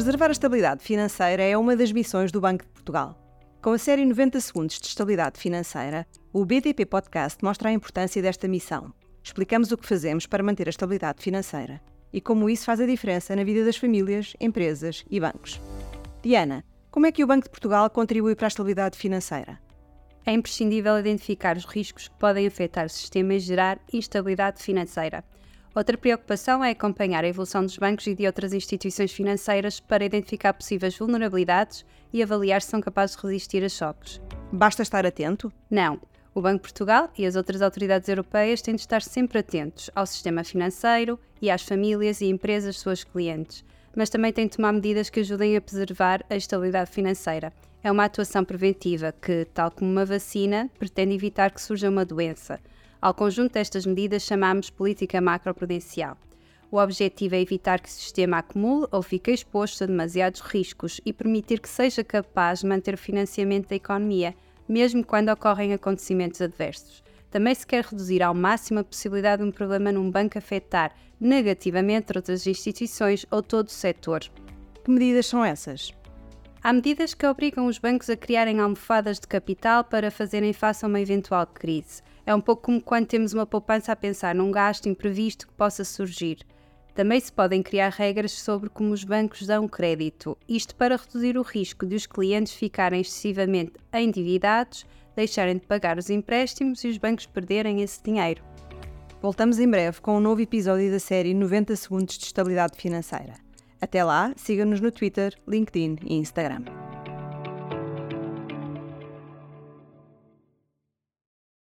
Preservar a estabilidade financeira é uma das missões do Banco de Portugal. Com a série 90 Segundos de Estabilidade Financeira, o BTP Podcast mostra a importância desta missão. Explicamos o que fazemos para manter a estabilidade financeira e como isso faz a diferença na vida das famílias, empresas e bancos. Diana, como é que o Banco de Portugal contribui para a estabilidade financeira? É imprescindível identificar os riscos que podem afetar o sistema e gerar instabilidade financeira. Outra preocupação é acompanhar a evolução dos bancos e de outras instituições financeiras para identificar possíveis vulnerabilidades e avaliar se são capazes de resistir a choques. Basta estar atento? Não. O Banco de Portugal e as outras autoridades europeias têm de estar sempre atentos ao sistema financeiro e às famílias e empresas suas clientes, mas também têm de tomar medidas que ajudem a preservar a estabilidade financeira. É uma atuação preventiva que, tal como uma vacina, pretende evitar que surja uma doença. Ao conjunto destas medidas chamamos política macroprudencial. O objetivo é evitar que o sistema acumule ou fique exposto a demasiados riscos e permitir que seja capaz de manter o financiamento da economia, mesmo quando ocorrem acontecimentos adversos. Também se quer reduzir ao máximo a possibilidade de um problema num banco afetar negativamente outras instituições ou todo o setor. Que medidas são essas? Há medidas que obrigam os bancos a criarem almofadas de capital para fazerem face a uma eventual crise. É um pouco como quando temos uma poupança a pensar num gasto imprevisto que possa surgir. Também se podem criar regras sobre como os bancos dão crédito, isto para reduzir o risco de os clientes ficarem excessivamente endividados, deixarem de pagar os empréstimos e os bancos perderem esse dinheiro. Voltamos em breve com um novo episódio da série 90 Segundos de Estabilidade Financeira. Até lá, siga-nos no Twitter, LinkedIn e Instagram.